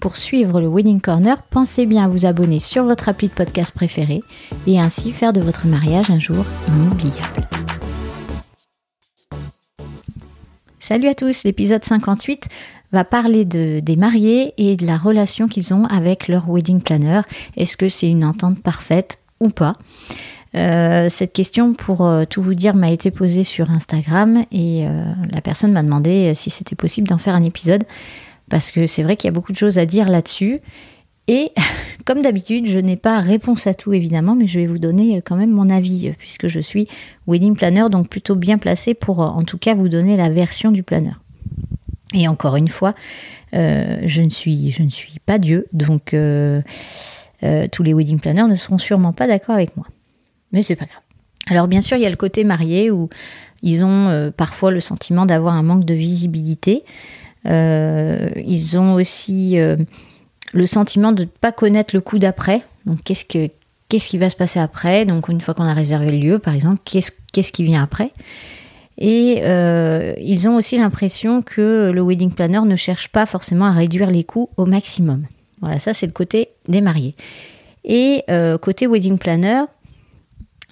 Pour suivre le Wedding Corner, pensez bien à vous abonner sur votre appli de podcast préféré et ainsi faire de votre mariage un jour inoubliable. Salut à tous, l'épisode 58 va parler de, des mariés et de la relation qu'ils ont avec leur wedding planner. Est-ce que c'est une entente parfaite ou pas? Euh, cette question, pour euh, tout vous dire, m'a été posée sur Instagram et euh, la personne m'a demandé si c'était possible d'en faire un épisode parce que c'est vrai qu'il y a beaucoup de choses à dire là-dessus. Et comme d'habitude, je n'ai pas réponse à tout évidemment, mais je vais vous donner quand même mon avis puisque je suis wedding planner, donc plutôt bien placé pour en tout cas vous donner la version du planner. Et encore une fois, je, ne suis, pas Dieu, donc tous les wedding planners ne seront sûrement pas d'accord avec moi. Mais c'est pas grave. Alors bien sûr, il y a le côté marié où ils ont euh, parfois le sentiment d'avoir un manque de visibilité. Euh, ils ont aussi euh, le sentiment de ne pas connaître le coup d'après. Donc qu'est-ce, que, qu'est-ce qui va se passer après? Donc une fois qu'on a réservé le lieu, par exemple, qu'est-ce, qu'est-ce qui vient après? Et ils ont aussi l'impression que le wedding planner ne cherche pas forcément à réduire les coûts au maximum. Voilà, ça c'est le côté des mariés. Et côté wedding planner,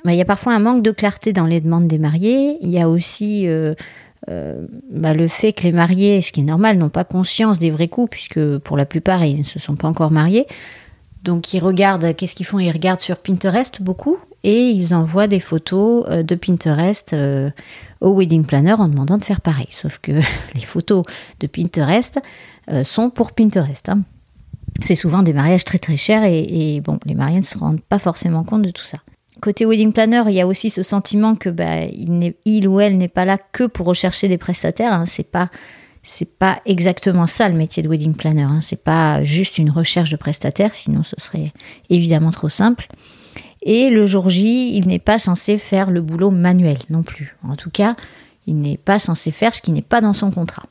bah, il y a parfois un manque de clarté dans les demandes des mariés. Il y a aussi euh, euh, bah, le fait que les mariés, ce qui est normal, n'ont pas conscience des vrais coûts, puisque pour la plupart, ils ne se sont pas encore mariés. Donc ils regardent, qu'est-ce qu'ils font? Ils regardent sur Pinterest beaucoup et ils envoient des photos euh, de Pinterest au wedding planner en demandant de faire pareil. Sauf que les photos de Pinterest sont pour Pinterest. Hein. C'est souvent des mariages très très chers et, et bon, les mariés ne se rendent pas forcément compte de tout ça. Côté wedding planner, il y a aussi ce sentiment que bah, il, ou elle n'est pas là que pour rechercher des prestataires. Hein. C'est pas c'est pas exactement ça le métier de wedding planner. Hein. C'est pas juste une recherche de prestataires, sinon ce serait évidemment trop simple. Et le jour J, il n'est pas censé faire le boulot manuel non plus. En tout cas, il n'est pas censé faire ce qui n'est pas dans son contrat.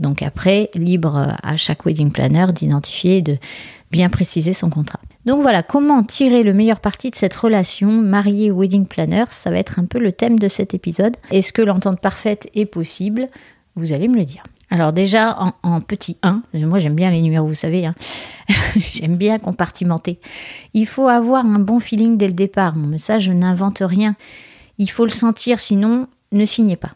Donc après, libre à chaque wedding planner d'identifier et de bien préciser son contrat. Donc voilà, comment tirer le meilleur parti de cette relation marié-wedding planner Ça va être un peu le thème de cet épisode. Est-ce que l'entente parfaite est possible? Vous allez me le dire. Alors déjà, en, petit 1, moi j'aime bien les numéros, vous savez, hein. j'aime bien compartimenter. Il faut avoir un bon feeling dès le départ. Mais ça, je n'invente rien. Il faut le sentir, sinon, ne signez pas.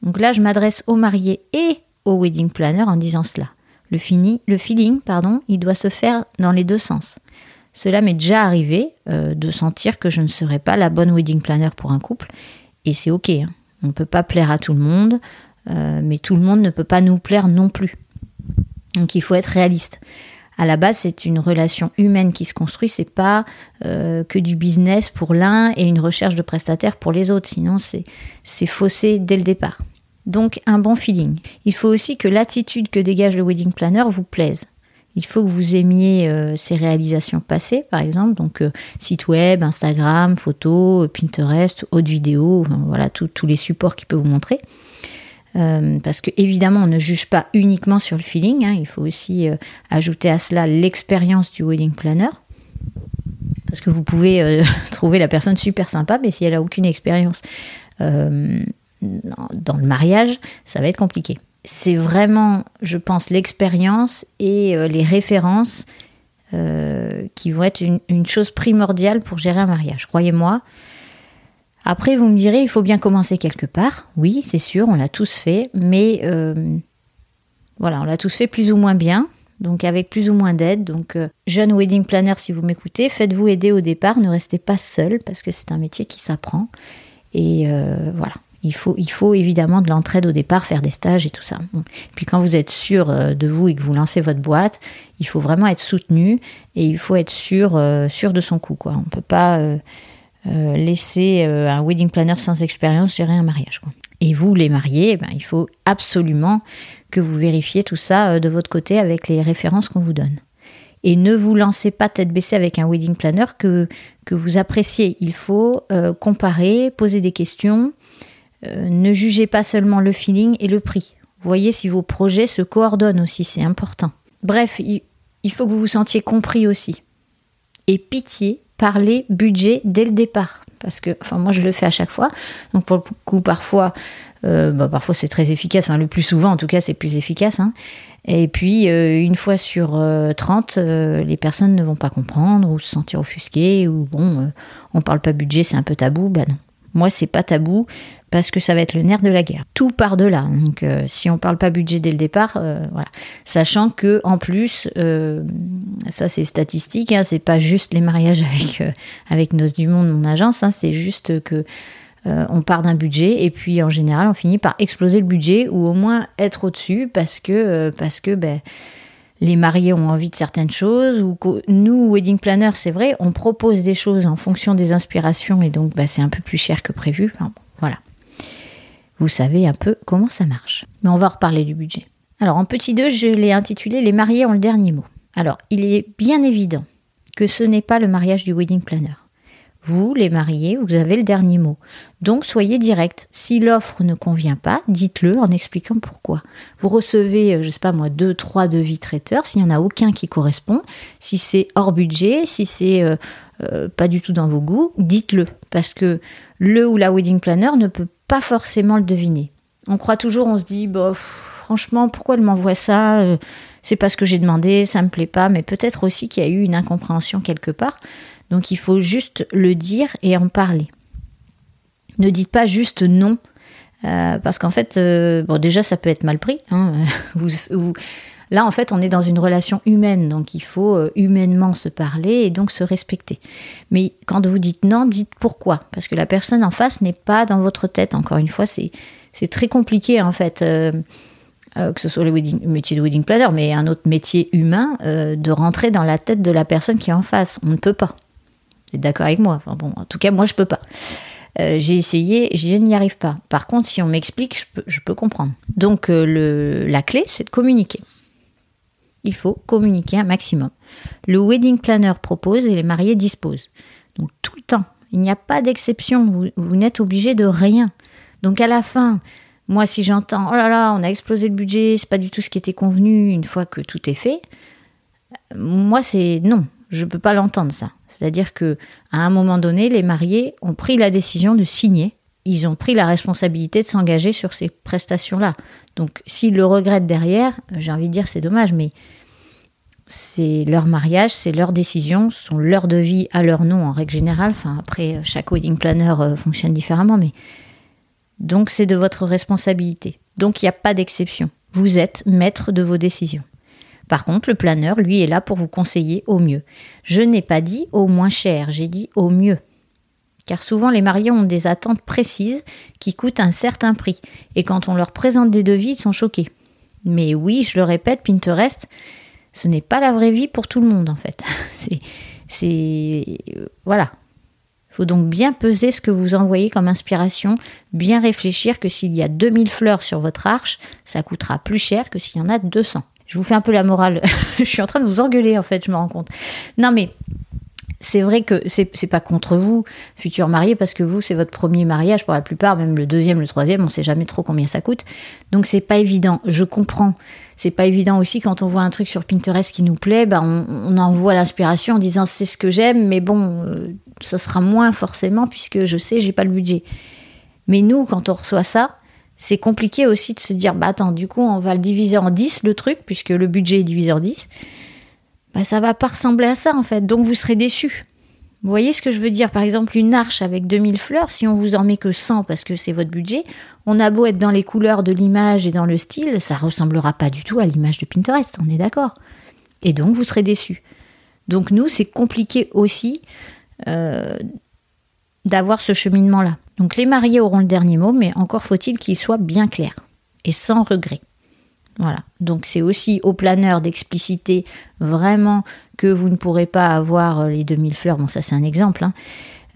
Donc là, je m'adresse aux mariés et au wedding planner en disant cela. Le, le feeling, pardon, il doit se faire dans les deux sens. Cela m'est déjà arrivé euh, de sentir que je ne serais pas la bonne wedding planner pour un couple. Et c'est ok. Hein. On ne peut pas plaire à tout le monde, euh, mais tout le monde ne peut pas nous plaire non plus. Donc il faut être réaliste. À la base, c'est une relation humaine qui se construit, c'est pas euh, que du business pour l'un et une recherche de prestataires pour les autres. Sinon, c'est faussé dès le départ. Donc un bon feeling. Il faut aussi que l'attitude que dégage le wedding planner vous plaise. Il faut que vous aimiez euh, ses réalisations passées, par exemple, donc euh, site web, Instagram, photos, Pinterest, haute vidéo, voilà, tous les supports qu'il peut vous montrer. Euh, parce que évidemment, on ne juge pas uniquement sur le feeling. Hein. il faut aussi ajouter à cela l'expérience du wedding planner. Parce que vous pouvez trouver la personne super sympa, mais si elle a aucune expérience dans le mariage, ça va être compliqué c'est vraiment, je pense, l'expérience et euh, les références euh, qui vont être une, chose primordiale pour gérer un mariage, croyez-moi. Après, vous me direz, il faut bien commencer quelque part. Oui, c'est sûr, on l'a tous fait, mais euh, voilà, on l'a tous fait plus ou moins bien, donc avec plus ou moins d'aide. Donc, jeune wedding planner, si vous m'écoutez, faites-vous aider au départ, ne restez pas seul parce que c'est un métier qui s'apprend. Et voilà, Il faut, il évidemment de l'entraide au départ, faire des stages et tout ça. Puis quand vous êtes sûr euh, de vous et que vous lancez votre boîte, il faut vraiment être soutenu et il faut être sûr, euh, de son coup. On ne peut pas laisser un wedding planner sans expérience gérer un mariage. Et vous, les mariés, eh ben, il faut absolument que vous vérifiez tout ça de votre côté avec les références qu'on vous donne. Et ne vous lancez pas tête baissée avec un wedding planner que vous appréciez. Il faut comparer, poser des questions, euh, ne jugez pas seulement le feeling et le prix. Voyez si vos projets se coordonnent aussi, c'est important. Bref, il faut que vous vous sentiez compris aussi. Et pitié, parlez budget dès le départ. Parce que, enfin, moi je le fais à chaque fois. Donc pour le coup, parfois, euh, bah, parfois c'est très efficace. Enfin, le plus souvent, en tout cas, c'est plus efficace. Hein. Et puis, euh, une fois sur 30, les personnes ne vont pas comprendre ou se sentir offusquées ou bon, on parle pas budget, c'est un peu tabou. Ben non. Moi, c'est pas tabou parce que ça va être le nerf de la guerre. Tout part de là. Donc, euh, si on parle pas budget dès le départ, euh, voilà. Sachant que en plus, euh, ça c'est statistique, hein, c'est pas juste les mariages avec avec Nos du Monde, mon agence, hein, c'est juste que on part d'un budget et puis en général on finit par exploser le budget ou au moins être au-dessus parce que parce que ben les mariés ont envie de certaines choses, ou nous, wedding planner, c'est vrai, on propose des choses en fonction des inspirations, et donc ben, c'est un peu plus cher que prévu. voilà vous savez un peu comment ça marche. Mais on va reparler du budget. Alors en petit 2, je l'ai intitulé Les mariés ont le dernier mot. Alors il est bien évident que ce n'est pas le mariage du wedding planner. Vous, les mariés, vous avez le dernier mot. Donc soyez direct. Si l'offre ne convient pas, dites-le en expliquant pourquoi. Vous recevez, euh, je sais pas moi, deux, trois devis traiteurs. S'il n'y en a aucun qui correspond, si c'est hors budget, si c'est euh, euh, pas du tout dans vos goûts, dites-le. Parce que le ou la wedding planner ne peut pas forcément le deviner. On croit toujours, on se dit, bah, franchement, pourquoi elle m'envoie ça C'est pas ce que j'ai demandé, ça me plaît pas, mais peut-être aussi qu'il y a eu une incompréhension quelque part. Donc il faut juste le dire et en parler. Ne dites pas juste non, euh, parce qu'en fait, euh, bon, déjà, ça peut être mal pris. Hein. Là, en fait, on est dans une relation humaine, donc il faut euh, humainement se parler et donc se respecter. Mais quand vous dites non, dites pourquoi, parce que la personne en face n'est pas dans votre tête. Encore une fois, c'est très compliqué en fait. Que ce soit le, métier de wedding planner, mais un autre métier humain, de rentrer dans la tête de la personne qui est en face. On ne peut pas. Vous d'accord avec moi bon, En tout cas, moi, je peux pas. j'ai essayé, je n'y arrive pas. Par contre, si on m'explique, je peux, comprendre. Donc, la clé, c'est de communiquer il faut communiquer un maximum. Le wedding planner propose et les mariés disposent. Donc tout le temps, il n'y a pas d'exception, vous, n'êtes obligé de rien. Donc à la fin, moi si j'entends oh là là, on a explosé le budget, c'est pas du tout ce qui était convenu une fois que tout est fait, moi c'est non, je ne peux pas l'entendre ça. C'est-à-dire que à un moment donné, les mariés ont pris la décision de signer, ils ont pris la responsabilité de s'engager sur ces prestations-là. Donc s'ils le regrettent derrière, j'ai envie de dire c'est dommage, mais c'est leur mariage, c'est leur décision, ce sont leurs devis à leur nom en règle générale. Après, chaque wedding planner euh, fonctionne différemment, mais donc c'est de votre responsabilité. Donc il n'y a pas d'exception. Vous êtes maître de vos décisions. Par contre, le planeur, lui, est là pour vous conseiller au mieux. Je n'ai pas dit au moins cher, j'ai dit au mieux car souvent les mariés ont des attentes précises qui coûtent un certain prix, et quand on leur présente des devis, ils sont choqués. Mais oui, je le répète, Pinterest, ce n'est pas la vraie vie pour tout le monde en fait. C'est, c'est, voilà. Il faut donc bien peser ce que vous envoyez comme inspiration, bien réfléchir que s'il y a 2000 fleurs sur votre arche, ça coûtera plus cher que s'il y en a 200. Je vous fais un peu la morale. je suis en train de vous engueuler en fait, je me rends compte. Non mais c'est vrai que c'est pas contre vous, futurs mariés, parce que vous, c'est votre premier mariage pour la plupart, même le deuxième, le troisième, on sait jamais trop combien ça coûte. Donc c'est pas évident. Je comprends. C'est pas évident aussi quand on voit un truc sur Pinterest qui nous plaît, bah on, on envoie l'inspiration en disant c'est ce que j'aime, mais bon, euh, ce sera moins forcément puisque je sais, j'ai pas le budget. Mais nous, quand on reçoit ça, c'est compliqué aussi de se dire bah attends, du coup, on va le diviser en 10 le truc, puisque le budget est divisé en 10 bah, ça va pas ressembler à ça en fait. Donc vous serez déçus. Vous voyez ce que je veux dire? Par exemple, une arche avec 2000 fleurs, si on vous en met que 100 parce que c'est votre budget, on a beau être dans les couleurs de l'image et dans le style, ça ressemblera pas du tout à l'image de Pinterest, on est d'accord. Et donc vous serez déçus. Donc nous, c'est compliqué aussi euh, d'avoir ce cheminement-là. Donc les mariés auront le dernier mot, mais encore faut-il qu'il soit bien clair et sans regret. Voilà. Donc c'est aussi au planeur d'expliciter vraiment que vous ne pourrez pas avoir les 2000 fleurs. Bon, ça c'est un exemple. Hein.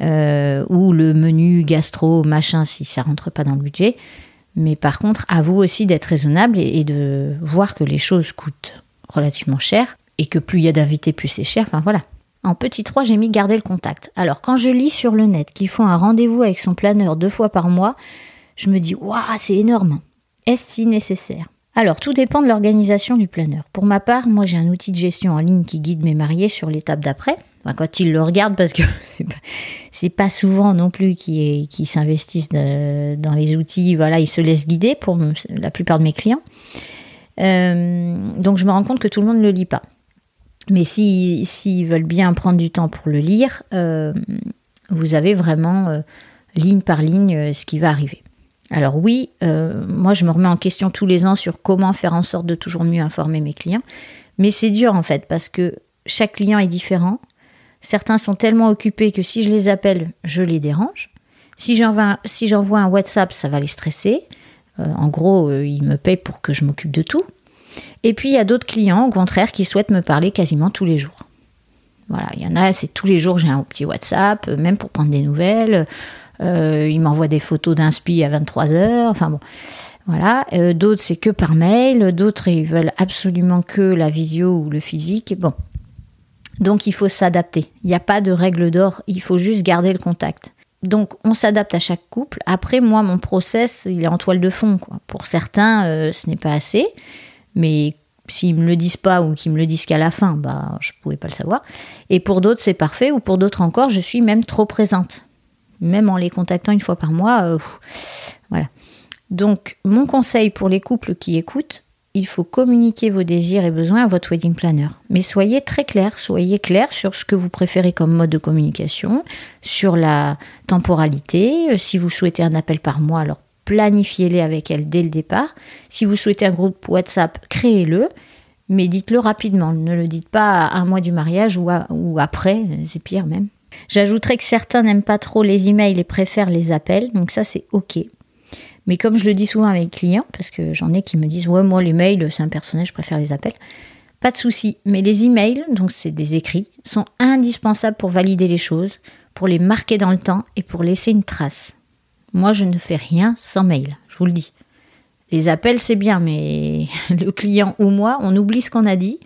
Euh, ou le menu gastro, machin, si ça rentre pas dans le budget. Mais par contre, à vous aussi d'être raisonnable et, de voir que les choses coûtent relativement cher et que plus il y a d'invités, plus c'est cher. Enfin voilà. En petit 3, j'ai mis garder le contact. Alors quand je lis sur le net qu'ils font un rendez-vous avec son planeur deux fois par mois, je me dis waouh, c'est énorme. Est-ce si nécessaire? Alors, tout dépend de l'organisation du planeur. Pour ma part, moi j'ai un outil de gestion en ligne qui guide mes mariés sur l'étape d'après. Enfin, quand ils le regardent, parce que c'est pas, pas souvent non plus qu'ils s'investissent dans les outils. Voilà, ils se laissent guider pour la plupart de mes clients. Euh, donc, je me rends compte que tout le monde ne le lit pas. Mais s'ils si, veulent bien prendre du temps pour le lire, euh, vous avez vraiment euh, ligne par ligne ce qui va arriver. Alors oui, euh, moi je me remets en question tous les ans sur comment faire en sorte de toujours mieux informer mes clients, mais c'est dur en fait parce que chaque client est différent. Certains sont tellement occupés que si je les appelle, je les dérange. Si j'envoie si un WhatsApp, ça va les stresser. Euh, en gros, euh, ils me payent pour que je m'occupe de tout. Et puis il y a d'autres clients, au contraire, qui souhaitent me parler quasiment tous les jours. Voilà, il y en a, c'est tous les jours, j'ai un petit WhatsApp, même pour prendre des nouvelles. Euh, il m'envoie des photos d'inspi à 23 heures. Enfin bon, voilà. Euh, d'autres, c'est que par mail. D'autres, ils veulent absolument que la visio ou le physique. Bon. Donc, il faut s'adapter. Il n'y a pas de règle d'or. Il faut juste garder le contact. Donc, on s'adapte à chaque couple. Après, moi, mon process, il est en toile de fond. Pour certains, euh, ce n'est pas assez. Mais s'ils me le disent pas ou qu'ils me le disent qu'à la fin, bah, je ne pouvais pas le savoir. Et pour d'autres, c'est parfait. Ou pour d'autres encore, je suis même trop présente même en les contactant une fois par mois. Euh, voilà. Donc, mon conseil pour les couples qui écoutent, il faut communiquer vos désirs et besoins à votre wedding planner. Mais soyez très clair, soyez clair sur ce que vous préférez comme mode de communication, sur la temporalité. Euh, si vous souhaitez un appel par mois, alors planifiez-les avec elle dès le départ. Si vous souhaitez un groupe WhatsApp, créez-le, mais dites-le rapidement. Ne le dites pas un mois du mariage ou, après, c'est pire même. J'ajouterais que certains n'aiment pas trop les emails et préfèrent les appels, donc ça c'est ok. Mais comme je le dis souvent à mes clients, parce que j'en ai qui me disent ouais moi les mails c'est un personnage, je préfère les appels. Pas de souci, mais les emails, donc c'est des écrits, sont indispensables pour valider les choses, pour les marquer dans le temps et pour laisser une trace. Moi je ne fais rien sans mail, je vous le dis. Les appels c'est bien, mais le client ou moi, on oublie ce qu'on a dit.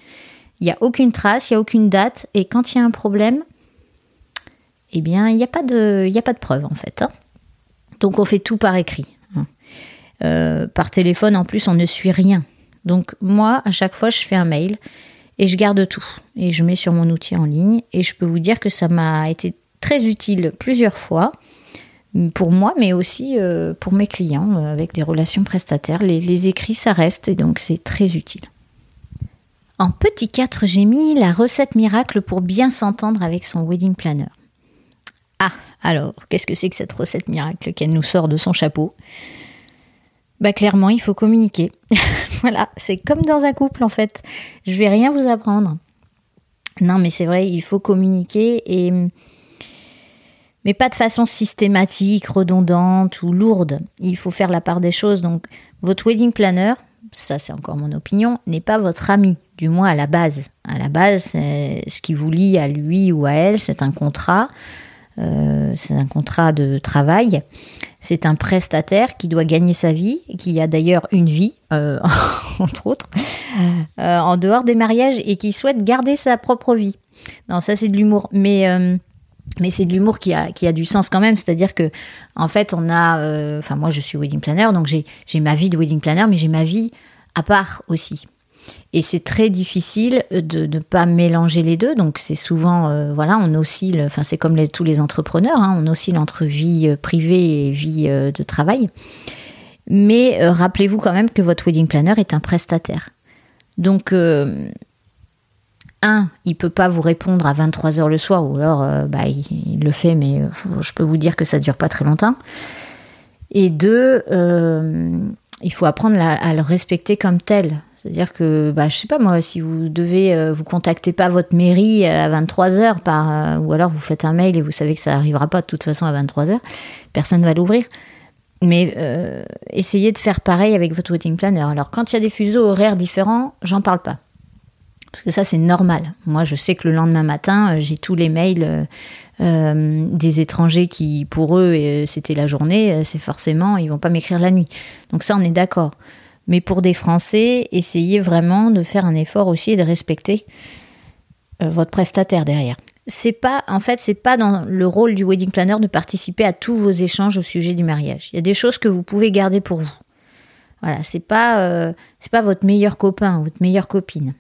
Il n'y a aucune trace, il n'y a aucune date, et quand il y a un problème, eh bien, il n'y a, pas de, a pas de preuve en fait. Hein. Donc on fait tout par écrit. Hein. Euh, par téléphone, en plus, on ne suit rien. Donc moi, à chaque fois, je fais un mail et je garde tout. Et je mets sur mon outil en ligne. Et je peux vous dire que ça m'a été très utile plusieurs fois pour moi, mais aussi euh, pour mes clients euh, avec des relations prestataires. Les, écrits, ça reste et donc c'est très utile. En petit 4, j'ai mis la recette miracle pour bien s'entendre avec son wedding planner. Ah, alors, qu'est-ce que c'est que cette recette miracle qu'elle nous sort de son chapeau? Bah clairement, il faut communiquer. voilà, c'est comme dans un couple en fait. Je vais rien vous apprendre. Non, mais c'est vrai, il faut communiquer et mais pas de façon systématique, redondante ou lourde. Il faut faire la part des choses. Donc, votre wedding planner, ça c'est encore mon opinion, n'est pas votre ami, du moins à la base. À la base, ce qui vous lie à lui ou à elle, c'est un contrat. Euh, c'est un contrat de travail. C'est un prestataire qui doit gagner sa vie, qui a d'ailleurs une vie, euh, entre autres, euh, en dehors des mariages et qui souhaite garder sa propre vie. Non, ça c'est de l'humour. Mais, mais c'est de l'humour qui a, qui a du sens quand même. C'est-à-dire que, en fait, on a. Enfin, moi je suis wedding planner, donc j'ai ma vie de wedding planner, mais j'ai ma vie à part aussi. Et c'est très difficile de ne pas mélanger les deux. Donc c'est souvent, euh, voilà, on oscille, enfin c'est comme tous les entrepreneurs, hein, on oscille entre vie euh, privée et vie euh, de travail. Mais rappelez-vous quand même que votre wedding planner est un prestataire. Donc, un, il peut pas vous répondre à 23h le soir, ou alors bah, il, le fait, mais je peux vous dire que ça dure pas très longtemps. Et deux, il faut apprendre à le respecter comme tel. C'est-à-dire que, bah, je sais pas moi, si vous devez, euh, vous contactez pas votre mairie à 23h par, euh, ou alors vous faites un mail et vous savez que ça n'arrivera pas de toute façon à 23h, personne ne va l'ouvrir. Mais euh, essayez de faire pareil avec votre wedding planner. Alors quand il y a des fuseaux horaires différents, j'en parle pas. Parce que ça, c'est normal. Moi, je sais que le lendemain matin, j'ai tous les mails des étrangers qui, pour eux, c'était la journée. C'est forcément, ils vont pas m'écrire la nuit. Donc ça, on est d'accord. Mais pour des Français, essayez vraiment de faire un effort aussi et de respecter euh, votre prestataire derrière. C'est pas, en fait, c'est pas dans le rôle du wedding planner de participer à tous vos échanges au sujet du mariage. Il y a des choses que vous pouvez garder pour vous. Voilà, c'est pas, euh, c'est pas votre meilleur copain, votre meilleure copine.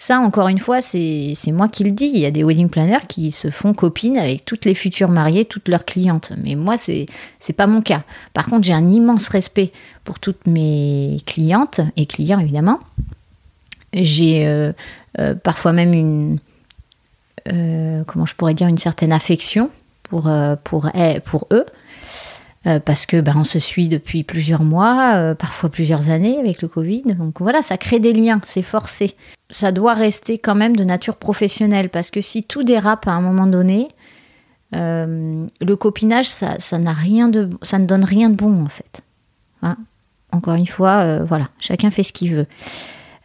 Ça, encore une fois, c'est moi qui le dis. Il y a des wedding planners qui se font copines avec toutes les futures mariées, toutes leurs clientes. Mais moi, c'est n'est pas mon cas. Par contre, j'ai un immense respect pour toutes mes clientes et clients, évidemment. J'ai euh, euh, parfois même une. Euh, comment je pourrais dire Une certaine affection pour, pour, pour eux. Parce que ben, on se suit depuis plusieurs mois, parfois plusieurs années avec le Covid. Donc voilà, ça crée des liens, c'est forcé. Ça doit rester quand même de nature professionnelle parce que si tout dérape à un moment donné, euh, le copinage, ça, n'a rien de, ça ne donne rien de bon en fait. Hein? Encore une fois, voilà, chacun fait ce qu'il veut.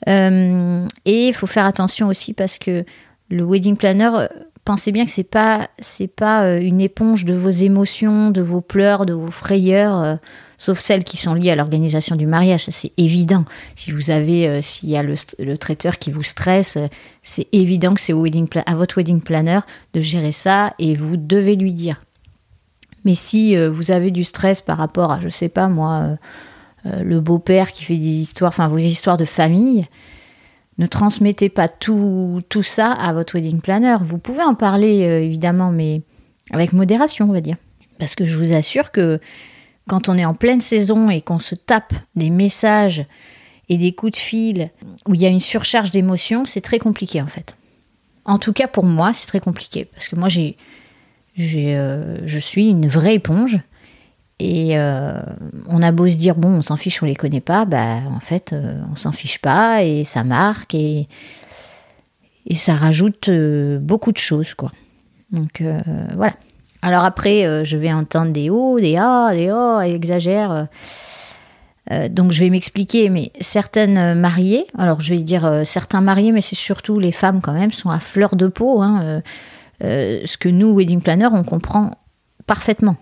et il faut faire attention aussi parce que le wedding planner pensez bien que c'est pas c'est pas euh, une éponge de vos émotions, de vos pleurs, de vos frayeurs, euh, sauf celles qui sont liées à l'organisation du mariage. C'est évident. Si vous avez euh, s'il y a le, traiteur qui vous stresse, c'est évident que c'est à votre wedding planner de gérer ça et vous devez lui dire. Mais si vous avez du stress par rapport à je sais pas moi le beau-père qui fait des histoires, enfin vos histoires de famille, ne transmettez pas tout, tout ça à votre wedding planner. Vous pouvez en parler euh, évidemment, mais avec modération, on va dire. Parce que je vous assure que quand on est en pleine saison et qu'on se tape des messages et des coups de fil où il y a une surcharge d'émotions, c'est très compliqué en fait. En tout cas pour moi, c'est très compliqué parce que moi j'ai, euh, je suis une vraie éponge et euh, on a beau se dire, bon, on s'en fiche, on les connaît pas, bah, en fait, euh, on s'en fiche pas et ça marque et, et ça rajoute beaucoup de choses, quoi. Donc voilà. Alors après, je vais entendre des hauts, des ah, des oh, elle exagère. donc je vais m'expliquer, mais certaines mariées, alors je vais dire certains mariés, mais c'est surtout les femmes quand même, sont à fleur de peau. Hein, ce que nous, wedding planner, on comprend parfaitement.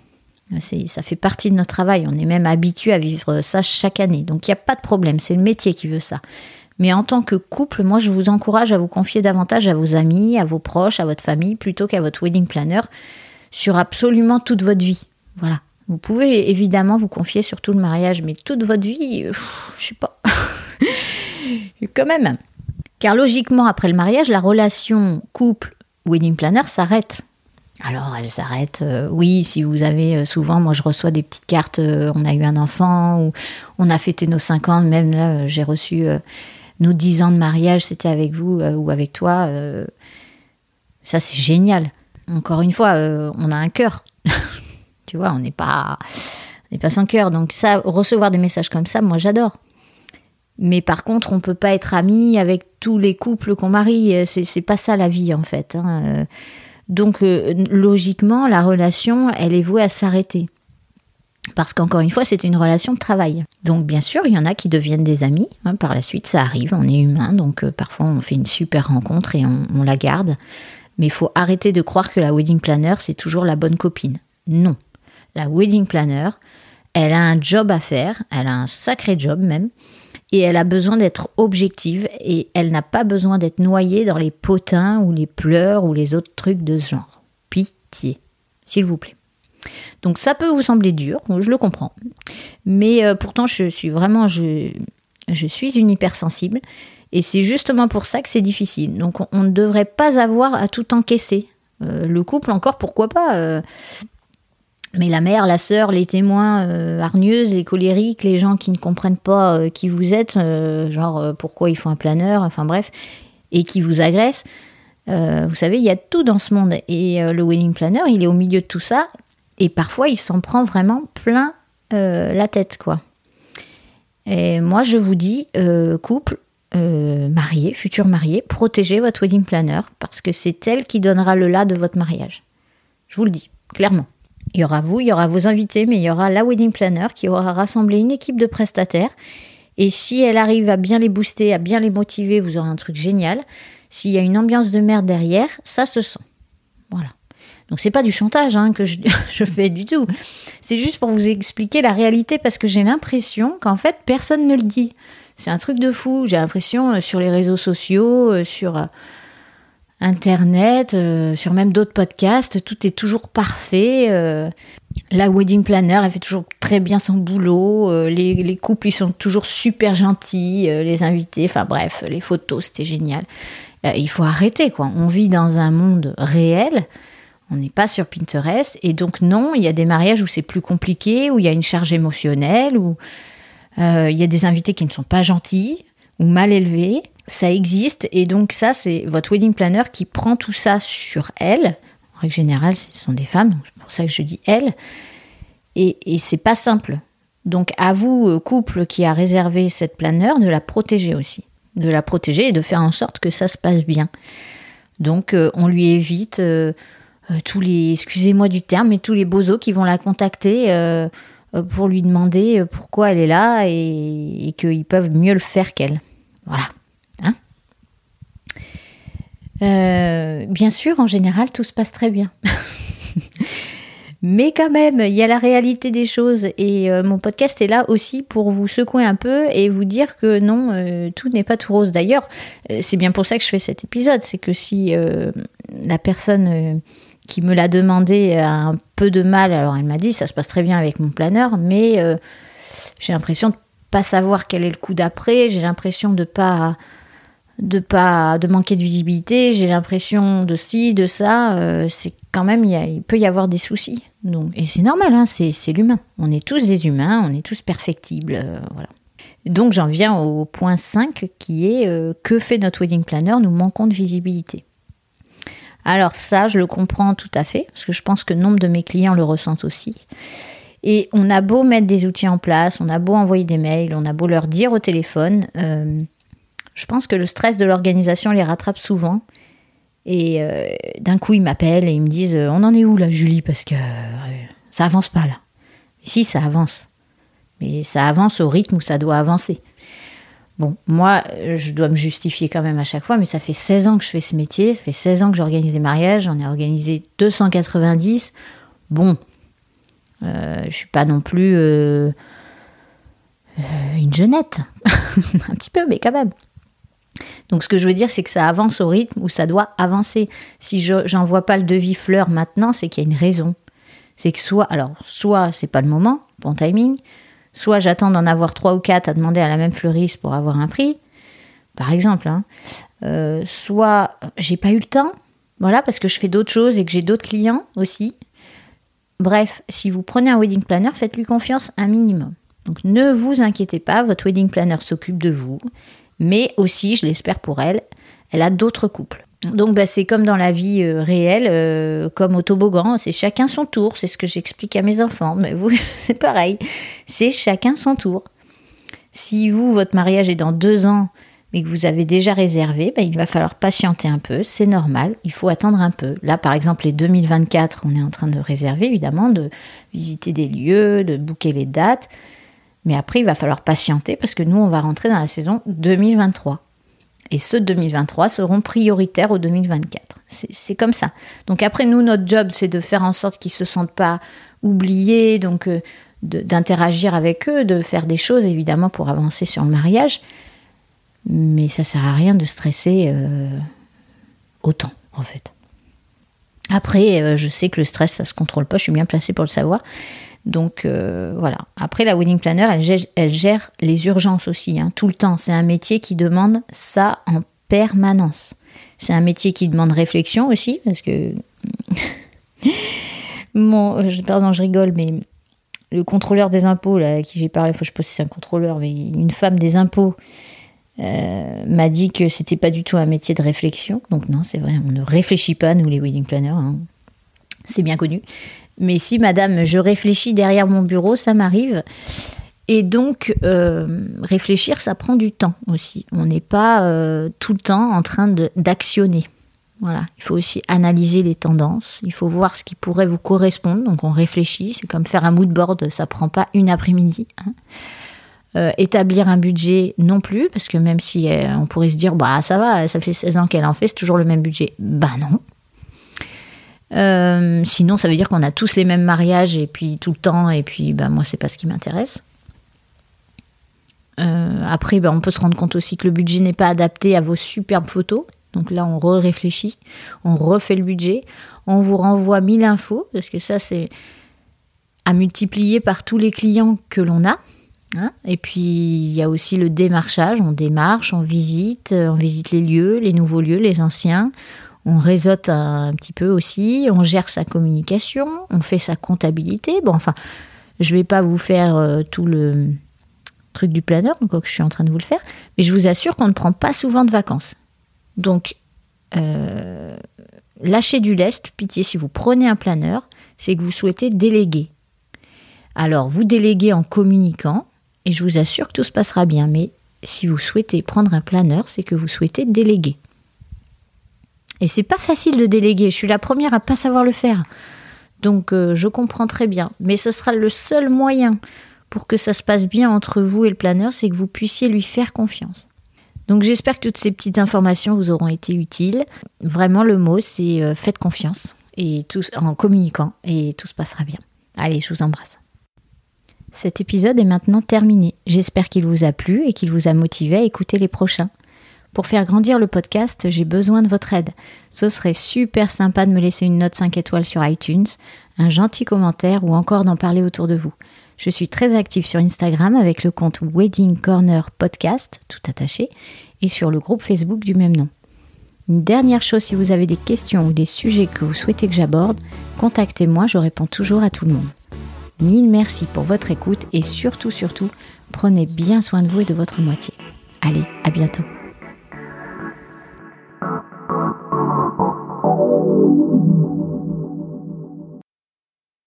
Ça fait partie de notre travail. On est même habitué à vivre ça chaque année. Donc il n'y a pas de problème. C'est le métier qui veut ça. Mais en tant que couple, moi, je vous encourage à vous confier davantage à vos amis, à vos proches, à votre famille, plutôt qu'à votre wedding planner sur absolument toute votre vie. Voilà. Vous pouvez évidemment vous confier sur tout le mariage, mais toute votre vie, je je sais pas. Quand même. Car logiquement, après le mariage, la relation couple-wedding planner s'arrête. Alors elle s'arrête. Euh, oui, si vous avez euh, souvent, moi je reçois des petites cartes, euh, on a eu un enfant, ou on a fêté nos 5 ans, même là j'ai reçu nos 10 ans de mariage, c'était avec vous ou avec toi. ça c'est génial. Encore une fois, on a un cœur. tu vois, on n'est pas, pas sans cœur. Donc ça, recevoir des messages comme ça, moi j'adore. Mais par contre, on peut pas être ami avec tous les couples qu'on marie. C'est pas ça la vie en fait. Hein. Donc euh, logiquement, la relation, elle est vouée à s'arrêter. Parce qu'encore une fois, c'était une relation de travail. Donc bien sûr, il y en a qui deviennent des amis. Hein, par la suite, ça arrive, on est humain, donc euh, parfois on fait une super rencontre et on, la garde. Mais il faut arrêter de croire que la wedding planner, c'est toujours la bonne copine. Non. La wedding planner, elle a un job à faire, elle a un sacré job même, et elle a besoin d'être objective et elle n'a pas besoin d'être noyée dans les potins ou les pleurs ou les autres trucs de ce genre. Pitié, s'il vous plaît. Donc ça peut vous sembler dur, je le comprends. Mais euh, pourtant je suis vraiment je, je suis une hypersensible et c'est justement pour ça que c'est difficile. Donc on, ne devrait pas avoir à tout encaisser. Euh, le couple encore pourquoi pas euh, mais la mère, la sœur, les témoins euh, hargneuses, les colériques, les gens qui ne comprennent pas qui vous êtes, genre pourquoi ils font un planeur, enfin bref, et qui vous agressent, vous savez, il y a tout dans ce monde. Et le wedding planner, il est au milieu de tout ça, et parfois il s'en prend vraiment plein la tête, quoi. Et moi, je vous dis, couple, euh, mariée, future mariée, protégez votre wedding planner parce que c'est elle qui donnera le là de votre mariage. Je vous le dis, clairement. Il y aura vous, il y aura vos invités, mais il y aura la wedding planner qui aura rassemblé une équipe de prestataires. Et si elle arrive à bien les booster, à bien les motiver, vous aurez un truc génial. S'il y a une ambiance de merde derrière, ça se sent. Voilà. Donc c'est pas du chantage hein, que je, fais du tout. C'est juste pour vous expliquer la réalité parce que j'ai l'impression qu'en fait personne ne le dit. C'est un truc de fou. J'ai l'impression euh, sur les réseaux sociaux, euh, sur euh, Internet, sur même d'autres podcasts, tout est toujours parfait. la wedding planner, elle fait toujours très bien son boulot. les, les, couples, ils sont toujours super gentils. les invités, enfin bref, les photos, c'était génial. il faut arrêter, quoi. On vit dans un monde réel. On n'est pas sur Pinterest. Et donc, non, il y a des mariages où c'est plus compliqué, où il y a une charge émotionnelle, où il y a des invités qui ne sont pas gentils ou mal élevés. Ça existe. Et donc, ça, c'est votre wedding planner qui prend tout ça sur elle. En règle générale, ce sont des femmes, c'est pour ça que je dis elle. Et, et c'est pas simple. Donc, à vous, euh, couple qui a réservé cette planeur, de la protéger aussi. De la protéger et de faire en sorte que ça se passe bien. Donc, euh, on lui évite. Euh, tous les, excusez-moi du terme, mais tous les bozos qui vont la contacter euh, euh, pour lui demander pourquoi elle est là et, qu'ils peuvent mieux le faire qu'elle. Voilà. Hein bien sûr, en général, tout se passe très bien. Mais quand même, il y a la réalité des choses et mon podcast est là aussi pour vous secouer un peu et vous dire que non, tout n'est pas tout rose. D'ailleurs, c'est bien pour ça que je fais cet épisode, c'est que si la personne qui me l'a demandé a un peu de mal. Alors elle m'a dit ça se passe très bien avec mon planeur, mais euh, j'ai l'impression de pas savoir quel est le coup d'après. J'ai l'impression de pas de pas de manquer de visibilité. J'ai l'impression de ci, de ça. Euh, c'est quand même il, peut y avoir des soucis. Donc et c'est normal, hein, c'est l'humain. On est tous des humains, on est tous perfectibles, euh, voilà. Donc j'en viens au point 5 qui est que fait notre wedding planner? Nous manquons de visibilité. Alors ça, je le comprends tout à fait, parce que je pense que nombre de mes clients le ressentent aussi. Et on a beau mettre des outils en place, on a beau envoyer des mails, on a beau leur dire au téléphone, euh, je pense que le stress de l'organisation les rattrape souvent. Et euh, d'un coup, ils m'appellent et ils me disent euh, On en est où là, Julie? Parce que ça avance pas là. si, ça avance. Mais ça avance au rythme où ça doit avancer. Bon, moi, je dois me justifier quand même à chaque fois, mais ça fait 16 ans que je fais ce métier, ça fait 16 ans que j'organise des mariages, j'en ai organisé 290. Bon, euh, je suis pas non plus euh, euh, une jeunette, un petit peu, mais quand même. Donc ce que je veux dire, c'est que ça avance au rythme où ça doit avancer. Si je j'envoie pas le devis fleur maintenant, c'est qu'il y a une raison. C'est que soit, alors, soit c'est pas le moment, bon timing, Soit j'attends d'en avoir trois ou quatre à demander à la même fleuriste pour avoir un prix, par exemple. Hein. Euh, soit j'ai pas eu le temps, voilà, parce que je fais d'autres choses et que j'ai d'autres clients aussi. Bref, si vous prenez un wedding planner, faites-lui confiance un minimum. Donc ne vous inquiétez pas, votre wedding planner s'occupe de vous, mais aussi, je l'espère pour elle, elle a d'autres couples. Donc bah, c'est comme dans la vie euh, réelle, euh, comme au toboggan, c'est chacun son tour, c'est ce que j'explique à mes enfants. Mais vous, c'est pareil, c'est chacun son tour. Si vous, votre mariage est dans deux ans, mais que vous avez déjà réservé, bah, il va falloir patienter un peu, c'est normal, il faut attendre un peu. Là, par exemple, les 2024, on est en train de réserver, évidemment, de visiter des lieux, de booker les dates. Mais après, il va falloir patienter parce que nous, on va rentrer dans la saison 2023 et ceux de 2023 seront prioritaires au 2024. C'est comme ça. Donc après, nous, notre job, c'est de faire en sorte qu'ils ne se sentent pas oubliés, donc euh, d'interagir avec eux, de faire des choses, évidemment, pour avancer sur le mariage. Mais ça sert à rien de stresser euh, autant, en fait. Après, euh, je sais que le stress, ça se contrôle pas, je suis bien placée pour le savoir. Donc euh, voilà. Après, la wedding planner, elle gère, les urgences aussi, hein, tout le temps. C'est un métier qui demande ça en permanence. C'est un métier qui demande réflexion aussi, parce que. bon, pardon, je rigole, mais le contrôleur des impôts, là, à qui j'ai parlé, faut que je que c'est un contrôleur, mais une femme des impôts. Euh, m'a dit que c'était pas du tout un métier de réflexion. Donc non, c'est vrai, on ne réfléchit pas, nous les wedding planners. Hein. C'est bien connu. Mais si, madame, je réfléchis derrière mon bureau, ça m'arrive. Et donc, euh, réfléchir, ça prend du temps aussi. On n'est pas euh, tout le temps en train d'actionner. Voilà, il faut aussi analyser les tendances, il faut voir ce qui pourrait vous correspondre, donc on réfléchit, c'est comme faire un mood board, ça prend pas une après-midi. Hein. Euh, établir un budget non plus, parce que même si on pourrait se dire, bah ça va, ça fait 16 ans qu'elle en fait, c'est toujours le même budget. Bah non, euh, sinon, ça veut dire qu'on a tous les mêmes mariages et puis tout le temps, et puis bah, moi, c'est pas ce qui m'intéresse. Euh, après, bah, on peut se rendre compte aussi que le budget n'est pas adapté à vos superbes photos. Donc là, on réfléchit, on refait le budget, on vous renvoie 1000 infos, parce que ça, c'est à multiplier par tous les clients que l'on a. Hein. et puis, il y a aussi le démarchage. On démarche, on visite, on visite les lieux, les nouveaux lieux, les anciens on réseaute un, petit peu aussi, on gère sa communication, on fait sa comptabilité. Bon, enfin, je vais pas vous faire euh, tout le truc du planeur, quoi que je suis en train de vous le faire, mais je vous assure qu'on ne prend pas souvent de vacances. Donc, euh, lâchez du lest, pitié, si vous prenez un planeur, c'est que vous souhaitez déléguer. Alors, vous déléguez en communiquant, et je vous assure que tout se passera bien, mais si vous souhaitez prendre un planeur, c'est que vous souhaitez déléguer. Et c'est pas facile de déléguer. Je suis la première à pas savoir le faire. Donc euh, je comprends très bien. Mais ce sera le seul moyen pour que ça se passe bien entre vous et le planeur, c'est que vous puissiez lui faire confiance. Donc j'espère que toutes ces petites informations vous auront été utiles. Vraiment le mot c'est euh, faites confiance et tout, en communiquant et tout se passera bien. Allez, je vous embrasse. Cet épisode est maintenant terminé. J'espère qu'il vous a plu et qu'il vous a motivé à écouter les prochains. Pour faire grandir le podcast, j'ai besoin de votre aide. Ce serait super sympa de me laisser une note 5 étoiles sur iTunes, un gentil commentaire ou encore d'en parler autour de vous. Je suis très active sur Instagram avec le compte Wedding Corner Podcast, tout attaché, et sur le groupe Facebook du même nom. Une dernière chose, si vous avez des questions ou des sujets que vous souhaitez que j'aborde, contactez-moi, je réponds toujours à tout le monde. Mille merci pour votre écoute et surtout, surtout, prenez bien soin de vous et de votre moitié. Allez, à bientôt.